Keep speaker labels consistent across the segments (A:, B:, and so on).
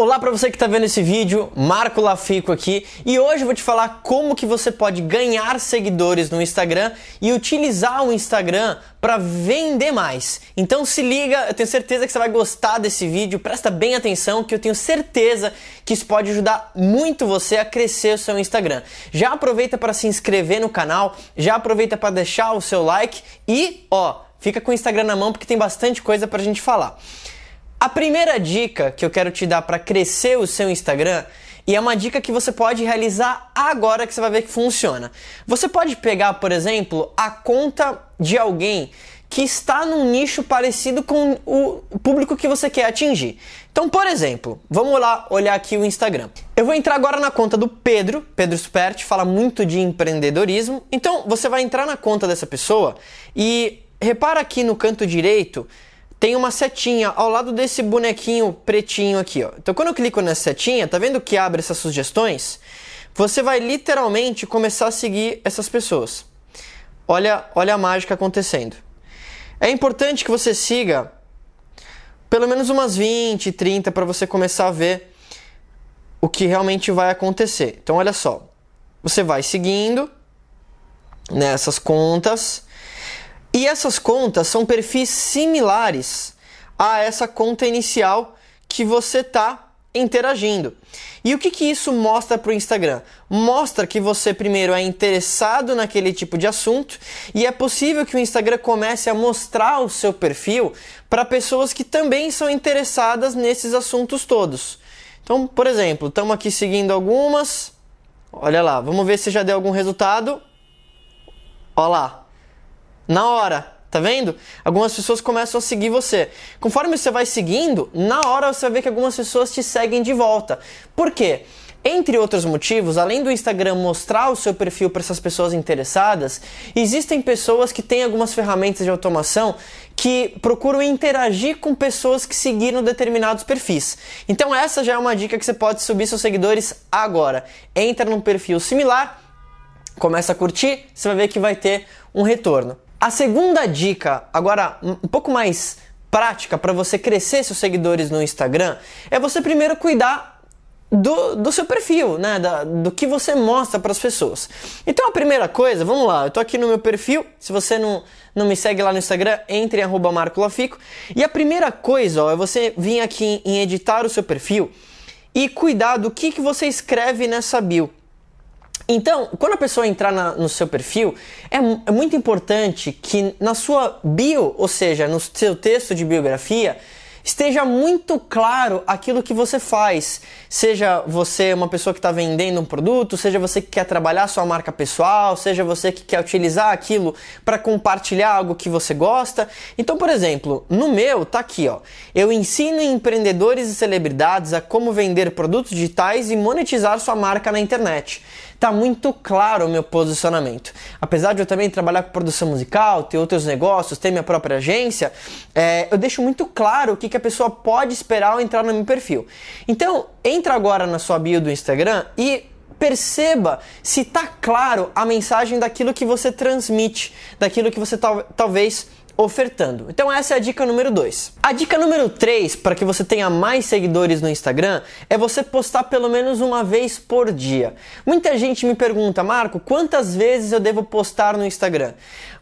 A: Olá para você que está vendo esse vídeo, Marco Lafico aqui e hoje eu vou te falar como que você pode ganhar seguidores no Instagram e utilizar o Instagram para vender mais. Então se liga, eu tenho certeza que você vai gostar desse vídeo, presta bem atenção que eu tenho certeza que isso pode ajudar muito você a crescer o seu Instagram. Já aproveita para se inscrever no canal, já aproveita para deixar o seu like e ó, fica com o Instagram na mão porque tem bastante coisa para a gente falar. A primeira dica que eu quero te dar para crescer o seu Instagram e é uma dica que você pode realizar agora que você vai ver que funciona. Você pode pegar, por exemplo, a conta de alguém que está num nicho parecido com o público que você quer atingir. Então, por exemplo, vamos lá olhar aqui o Instagram. Eu vou entrar agora na conta do Pedro, Pedro Superti, fala muito de empreendedorismo. Então, você vai entrar na conta dessa pessoa e repara aqui no canto direito tem uma setinha ao lado desse bonequinho pretinho aqui, ó. Então quando eu clico nessa setinha, tá vendo que abre essas sugestões? Você vai literalmente começar a seguir essas pessoas. Olha, olha a mágica acontecendo. É importante que você siga pelo menos umas 20, 30 para você começar a ver o que realmente vai acontecer. Então olha só. Você vai seguindo nessas contas e essas contas são perfis similares a essa conta inicial que você está interagindo. E o que, que isso mostra para o Instagram? Mostra que você, primeiro, é interessado naquele tipo de assunto e é possível que o Instagram comece a mostrar o seu perfil para pessoas que também são interessadas nesses assuntos todos. Então, por exemplo, estamos aqui seguindo algumas. Olha lá, vamos ver se já deu algum resultado. Olha lá, na hora. Tá vendo? Algumas pessoas começam a seguir você. Conforme você vai seguindo, na hora você ver que algumas pessoas te seguem de volta. Por quê? Entre outros motivos, além do Instagram mostrar o seu perfil para essas pessoas interessadas, existem pessoas que têm algumas ferramentas de automação que procuram interagir com pessoas que seguiram determinados perfis. Então essa já é uma dica que você pode subir seus seguidores agora. Entra num perfil similar, começa a curtir, você vai ver que vai ter um retorno. A segunda dica, agora um pouco mais prática para você crescer seus seguidores no Instagram, é você primeiro cuidar do, do seu perfil, né? Da, do que você mostra para as pessoas. Então a primeira coisa, vamos lá, eu tô aqui no meu perfil. Se você não, não me segue lá no Instagram, entre em arroba Marco Lafico. E a primeira coisa ó, é você vir aqui em editar o seu perfil e cuidar do que, que você escreve nessa bio. Então, quando a pessoa entrar na, no seu perfil, é, é muito importante que na sua bio, ou seja, no seu texto de biografia, esteja muito claro aquilo que você faz. Seja você uma pessoa que está vendendo um produto, seja você que quer trabalhar sua marca pessoal, seja você que quer utilizar aquilo para compartilhar algo que você gosta. Então, por exemplo, no meu tá aqui, ó. Eu ensino empreendedores e celebridades a como vender produtos digitais e monetizar sua marca na internet. Tá muito claro o meu posicionamento. Apesar de eu também trabalhar com produção musical, ter outros negócios, ter minha própria agência, é, eu deixo muito claro o que, que a pessoa pode esperar ao entrar no meu perfil. Então, entra agora na sua bio do Instagram e perceba se tá claro a mensagem daquilo que você transmite, daquilo que você tal, talvez ofertando. Então essa é a dica número 2. A dica número 3 para que você tenha mais seguidores no Instagram é você postar pelo menos uma vez por dia. Muita gente me pergunta, Marco, quantas vezes eu devo postar no Instagram?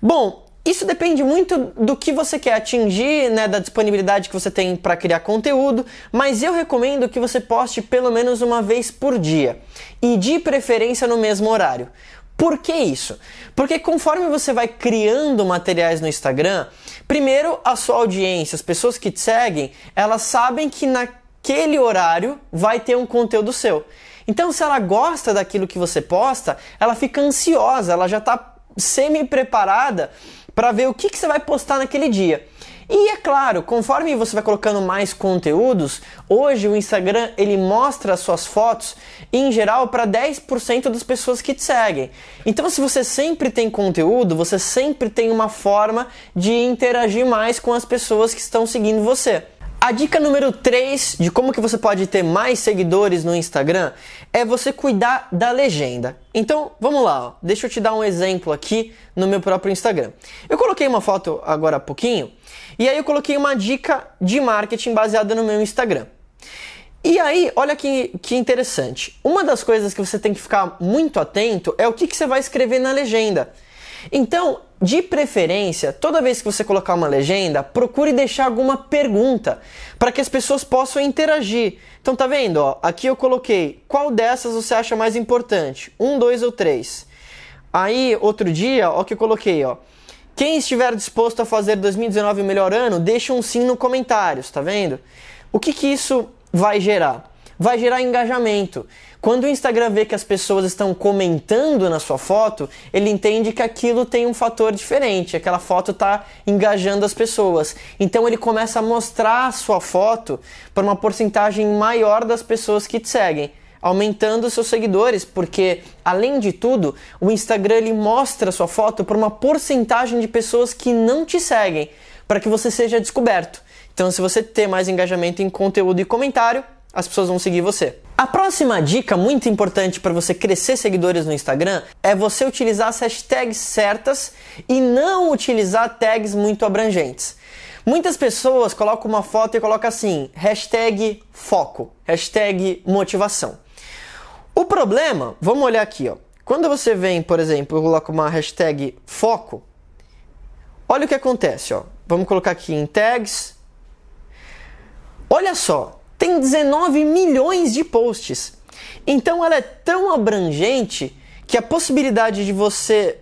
A: Bom, isso depende muito do que você quer atingir, né, da disponibilidade que você tem para criar conteúdo, mas eu recomendo que você poste pelo menos uma vez por dia e de preferência no mesmo horário. Por que isso? Porque conforme você vai criando materiais no Instagram, primeiro a sua audiência, as pessoas que te seguem, elas sabem que naquele horário vai ter um conteúdo seu. Então, se ela gosta daquilo que você posta, ela fica ansiosa, ela já está semi-preparada para ver o que, que você vai postar naquele dia. E é claro, conforme você vai colocando mais conteúdos, hoje o Instagram ele mostra as suas fotos em geral para 10% das pessoas que te seguem. Então, se você sempre tem conteúdo, você sempre tem uma forma de interagir mais com as pessoas que estão seguindo você. A dica número 3 de como que você pode ter mais seguidores no Instagram é você cuidar da legenda. Então, vamos lá, ó. deixa eu te dar um exemplo aqui no meu próprio Instagram. Eu coloquei uma foto agora há pouquinho e aí eu coloquei uma dica de marketing baseada no meu Instagram. E aí, olha que, que interessante. Uma das coisas que você tem que ficar muito atento é o que, que você vai escrever na legenda. Então, de preferência, toda vez que você colocar uma legenda, procure deixar alguma pergunta para que as pessoas possam interagir. Então, tá vendo? Ó, aqui eu coloquei qual dessas você acha mais importante? Um, dois ou três? Aí, outro dia, ó, que eu coloquei, ó. Quem estiver disposto a fazer 2019 o melhor ano, deixa um sim no comentários, tá vendo? O que que isso vai gerar? Vai gerar engajamento. Quando o Instagram vê que as pessoas estão comentando na sua foto, ele entende que aquilo tem um fator diferente, aquela foto está engajando as pessoas. Então ele começa a mostrar a sua foto para uma porcentagem maior das pessoas que te seguem aumentando seus seguidores, porque além de tudo, o Instagram ele mostra sua foto para uma porcentagem de pessoas que não te seguem, para que você seja descoberto. Então, se você ter mais engajamento em conteúdo e comentário, as pessoas vão seguir você. A próxima dica muito importante para você crescer seguidores no Instagram é você utilizar as hashtags certas e não utilizar tags muito abrangentes. Muitas pessoas colocam uma foto e colocam assim, hashtag foco, hashtag motivação. O problema, vamos olhar aqui, ó. Quando você vem, por exemplo, coloca uma hashtag foco, olha o que acontece, ó. Vamos colocar aqui em tags. Olha só, tem 19 milhões de posts. Então ela é tão abrangente que a possibilidade de você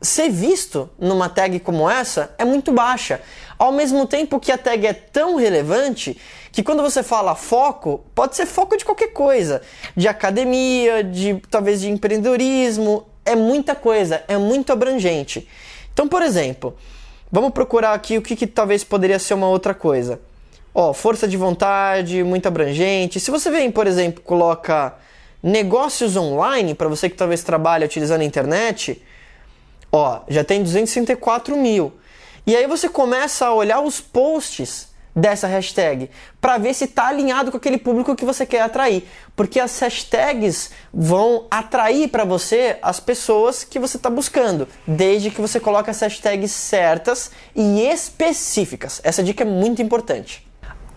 A: ser visto numa tag como essa é muito baixa. Ao mesmo tempo que a tag é tão relevante que quando você fala foco, pode ser foco de qualquer coisa, de academia, de talvez de empreendedorismo, é muita coisa, é muito abrangente. Então, por exemplo, vamos procurar aqui o que, que talvez poderia ser uma outra coisa. Ó, força de vontade, muito abrangente. Se você vem, por exemplo, coloca negócios online, para você que talvez trabalhe utilizando a internet, ó, já tem 264 mil. E aí você começa a olhar os posts dessa hashtag para ver se está alinhado com aquele público que você quer atrair, porque as hashtags vão atrair para você as pessoas que você está buscando, desde que você coloque as hashtags certas e específicas. Essa dica é muito importante.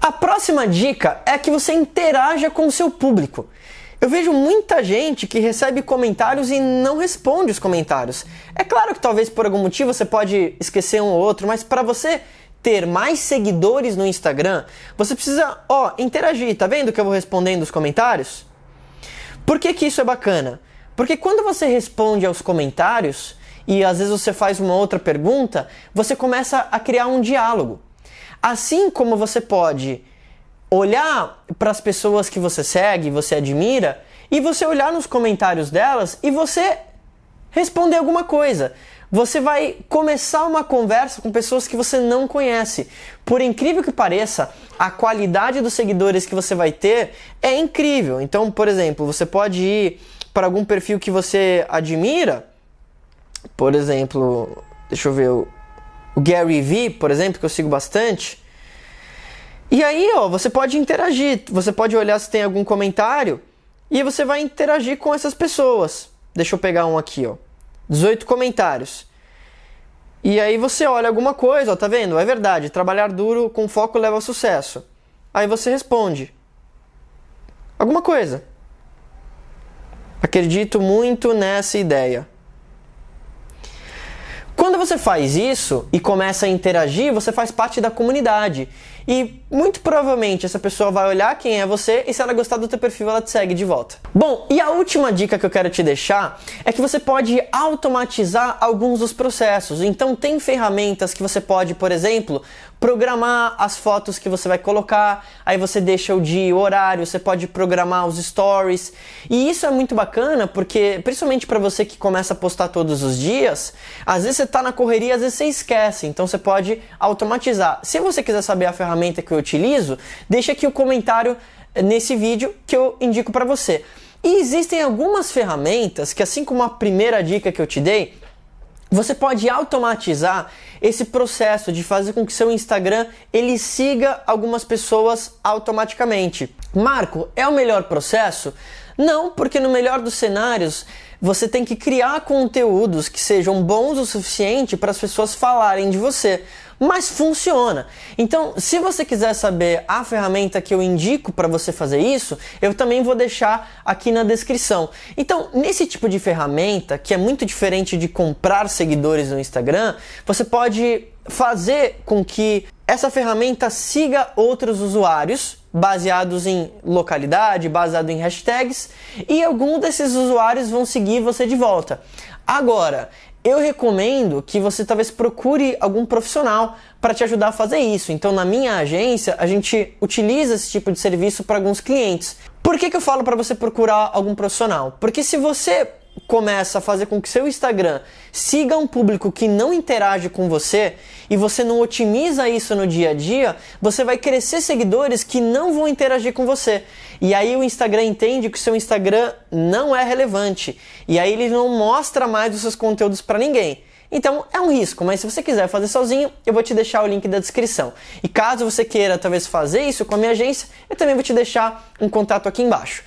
A: A próxima dica é que você interaja com o seu público. Eu vejo muita gente que recebe comentários e não responde os comentários. É claro que talvez por algum motivo você pode esquecer um ou outro, mas para você ter mais seguidores no Instagram, você precisa, ó, interagir. Tá vendo que eu vou respondendo os comentários? Por que, que isso é bacana? Porque quando você responde aos comentários e às vezes você faz uma outra pergunta, você começa a criar um diálogo. Assim como você pode olhar para as pessoas que você segue, você admira, e você olhar nos comentários delas e você responder alguma coisa. Você vai começar uma conversa com pessoas que você não conhece. Por incrível que pareça, a qualidade dos seguidores que você vai ter é incrível. Então, por exemplo, você pode ir para algum perfil que você admira. Por exemplo, deixa eu ver, o Gary Vee, por exemplo, que eu sigo bastante. E aí, ó, você pode interagir, você pode olhar se tem algum comentário e você vai interagir com essas pessoas. Deixa eu pegar um aqui, ó. 18 comentários. E aí você olha alguma coisa, ó, tá vendo? É verdade, trabalhar duro com foco leva ao sucesso. Aí você responde. Alguma coisa. Acredito muito nessa ideia. Quando você faz isso e começa a interagir, você faz parte da comunidade. E muito provavelmente essa pessoa vai olhar quem é você e se ela gostar do teu perfil, ela te segue de volta. Bom, e a última dica que eu quero te deixar é que você pode automatizar alguns dos processos. Então tem ferramentas que você pode, por exemplo, programar as fotos que você vai colocar, aí você deixa o dia, o horário, você pode programar os stories. E isso é muito bacana porque, principalmente para você que começa a postar todos os dias, às vezes você tá na correria, às vezes você esquece, então você pode automatizar. Se você quiser saber a ferramenta ferramenta que eu utilizo, deixa aqui o comentário nesse vídeo que eu indico para você. E existem algumas ferramentas que, assim como a primeira dica que eu te dei, você pode automatizar esse processo de fazer com que seu Instagram ele siga algumas pessoas automaticamente. Marco, é o melhor processo? Não, porque no melhor dos cenários você tem que criar conteúdos que sejam bons o suficiente para as pessoas falarem de você. Mas funciona. Então, se você quiser saber a ferramenta que eu indico para você fazer isso, eu também vou deixar aqui na descrição. Então, nesse tipo de ferramenta, que é muito diferente de comprar seguidores no Instagram, você pode fazer com que essa ferramenta siga outros usuários baseados em localidade, baseado em hashtags, e algum desses usuários vão seguir você de volta. Agora, eu recomendo que você talvez procure algum profissional para te ajudar a fazer isso. Então, na minha agência, a gente utiliza esse tipo de serviço para alguns clientes. Por que, que eu falo para você procurar algum profissional? Porque se você começa a fazer com que seu Instagram siga um público que não interage com você e você não otimiza isso no dia a dia, você vai crescer seguidores que não vão interagir com você. E aí o Instagram entende que o seu Instagram não é relevante. E aí ele não mostra mais os seus conteúdos para ninguém. Então é um risco, mas se você quiser fazer sozinho, eu vou te deixar o link da descrição. E caso você queira talvez fazer isso com a minha agência, eu também vou te deixar um contato aqui embaixo.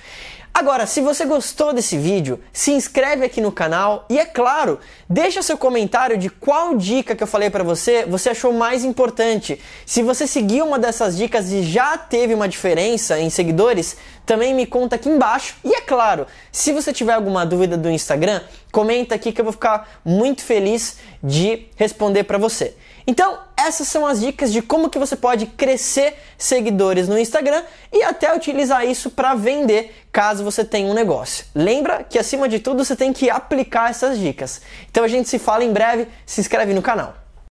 A: Agora, se você gostou desse vídeo, se inscreve aqui no canal e é claro, deixa seu comentário de qual dica que eu falei para você você achou mais importante. Se você seguiu uma dessas dicas e já teve uma diferença em seguidores, também me conta aqui embaixo. E é claro, se você tiver alguma dúvida do Instagram, comenta aqui que eu vou ficar muito feliz de responder para você. Então, essas são as dicas de como que você pode crescer seguidores no Instagram e até utilizar isso para vender caso você tenha um negócio. Lembra que acima de tudo você tem que aplicar essas dicas. Então a gente se fala em breve, se inscreve no canal.